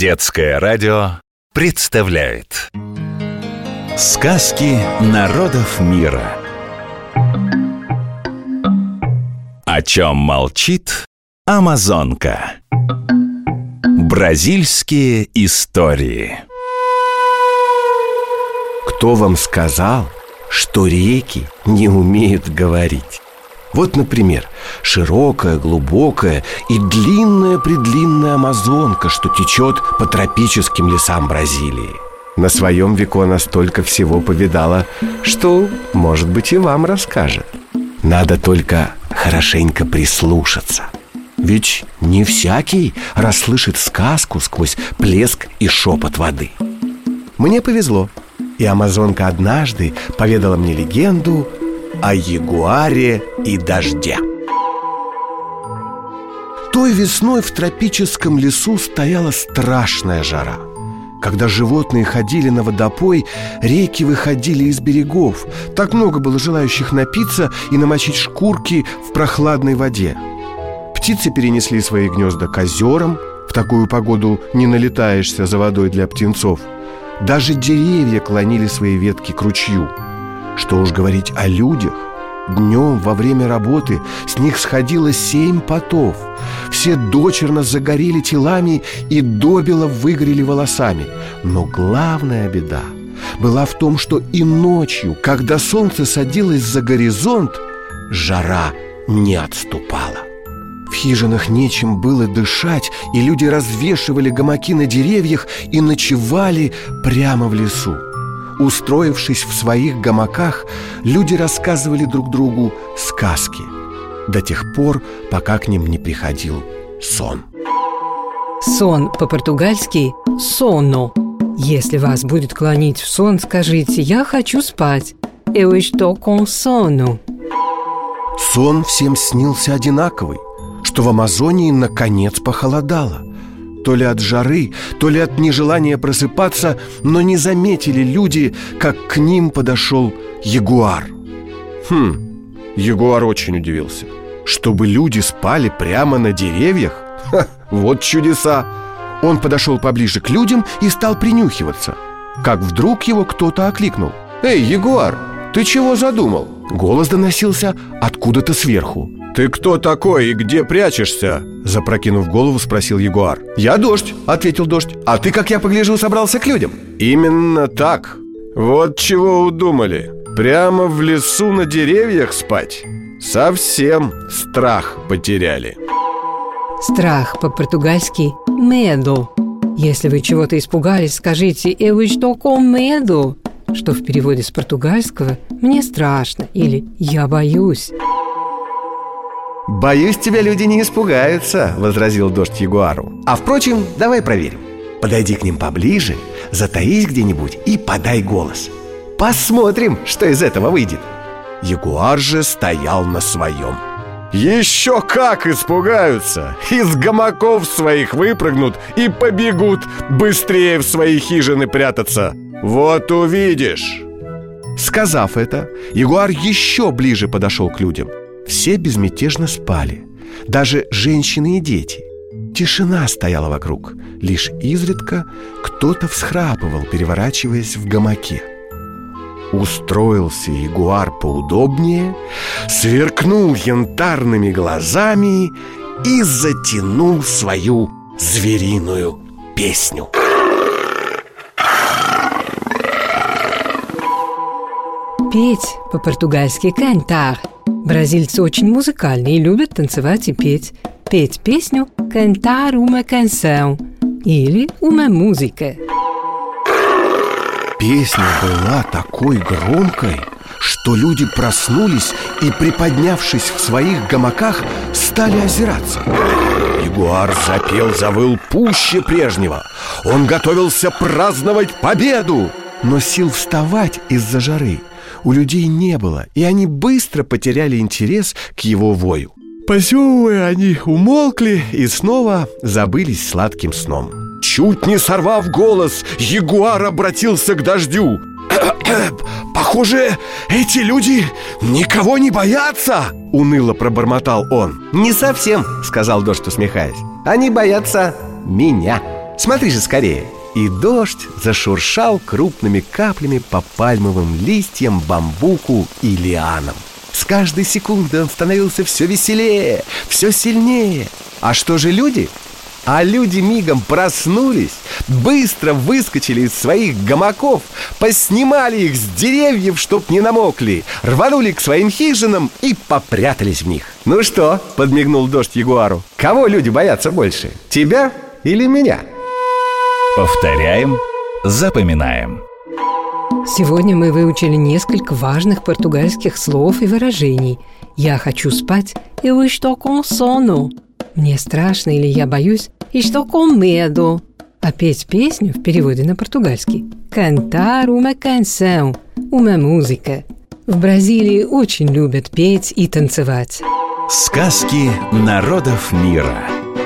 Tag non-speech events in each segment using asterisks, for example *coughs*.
Детское радио представляет. Сказки народов мира. О чем молчит Амазонка? Бразильские истории. Кто вам сказал, что реки не умеют говорить? Вот, например, широкая, глубокая и длинная-предлинная Амазонка, что течет по тропическим лесам Бразилии. На своем веку она столько всего повидала, что, может быть, и вам расскажет. Надо только хорошенько прислушаться. Ведь не всякий расслышит сказку сквозь плеск и шепот воды. Мне повезло, и Амазонка однажды поведала мне легенду о ягуаре и дожде. Той весной в тропическом лесу стояла страшная жара. Когда животные ходили на водопой, реки выходили из берегов. Так много было желающих напиться и намочить шкурки в прохладной воде. Птицы перенесли свои гнезда к озерам. В такую погоду не налетаешься за водой для птенцов. Даже деревья клонили свои ветки к ручью – что уж говорить о людях. Днем во время работы с них сходило семь потов. Все дочерно загорели телами и добело выгорели волосами. Но главная беда была в том, что и ночью, когда солнце садилось за горизонт Жара не отступала. В хижинах нечем было дышать, и люди развешивали гамаки на деревьях и ночевали прямо в лесу. Устроившись в своих гамаках, люди рассказывали друг другу сказки до тех пор, пока к ним не приходил сон. Сон по-португальски «соно». Если вас будет клонить в сон, скажите «я хочу спать». «Eu estou com sono». Сон всем снился одинаковый, что в Амазонии наконец похолодало – то ли от жары, то ли от нежелания просыпаться, но не заметили люди, как к ним подошел ягуар. Хм, ягуар очень удивился. Чтобы люди спали прямо на деревьях? Ха, вот чудеса! Он подошел поближе к людям и стал принюхиваться. Как вдруг его кто-то окликнул. «Эй, ягуар, ты чего задумал?» Голос доносился откуда-то сверху. «Ты кто такой и где прячешься?» Запрокинув голову, спросил Ягуар. «Я дождь», — ответил дождь. «А ты, как я погляжу, собрался к людям?» «Именно так. Вот чего удумали. Прямо в лесу на деревьях спать. Совсем страх потеряли Страх по-португальски «медо» Если вы чего-то испугались, скажите «eu estou com medo» что в переводе с португальского «мне страшно» или «я боюсь». «Боюсь, тебя люди не испугаются», — возразил дождь Ягуару. «А впрочем, давай проверим. Подойди к ним поближе, затаись где-нибудь и подай голос. Посмотрим, что из этого выйдет Ягуар же стоял на своем. Еще как испугаются! Из гамаков своих выпрыгнут и побегут быстрее в свои хижины прятаться. Вот увидишь! Сказав это, Ягуар еще ближе подошел к людям все безмятежно спали, даже женщины и дети. Тишина стояла вокруг, лишь изредка кто-то всхрапывал, переворачиваясь в гамаке. Устроился ягуар поудобнее, сверкнул янтарными глазами и затянул свою звериную песню. Петь по-португальски «кантар» Бразильцы очень музыкальные и любят танцевать и петь. Петь песню «Cantar uma canção» или «Uma música». Песня была такой громкой, что люди проснулись и, приподнявшись в своих гамаках, стали озираться. Ягуар запел, завыл пуще прежнего. Он готовился праздновать победу, но сил вставать из-за жары у людей не было, и они быстро потеряли интерес к его вою. Позевывая, они умолкли и снова забылись сладким сном. Чуть не сорвав голос, ягуар обратился к дождю. *coughs* «Похоже, эти люди никого не боятся!» Уныло пробормотал он «Не совсем», — сказал дождь, усмехаясь «Они боятся меня» Смотри же скорее И дождь зашуршал крупными каплями по пальмовым листьям, бамбуку и лианам С каждой секундой он становился все веселее, все сильнее А что же люди? А люди мигом проснулись, быстро выскочили из своих гамаков, поснимали их с деревьев, чтоб не намокли, рванули к своим хижинам и попрятались в них. «Ну что?» — подмигнул дождь Ягуару. «Кого люди боятся больше? Тебя или меня?» Повторяем, запоминаем. Сегодня мы выучили несколько важных португальских слов и выражений. «Я хочу спать» и «Eu estou com sono». Мне страшно или я боюсь, estou com medo. А петь песню в переводе на португальский cantar uma canção, uma música. В Бразилии очень любят петь и танцевать. Сказки народов мира.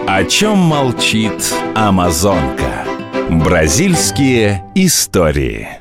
О чем молчит Амазонка? Бразильские истории.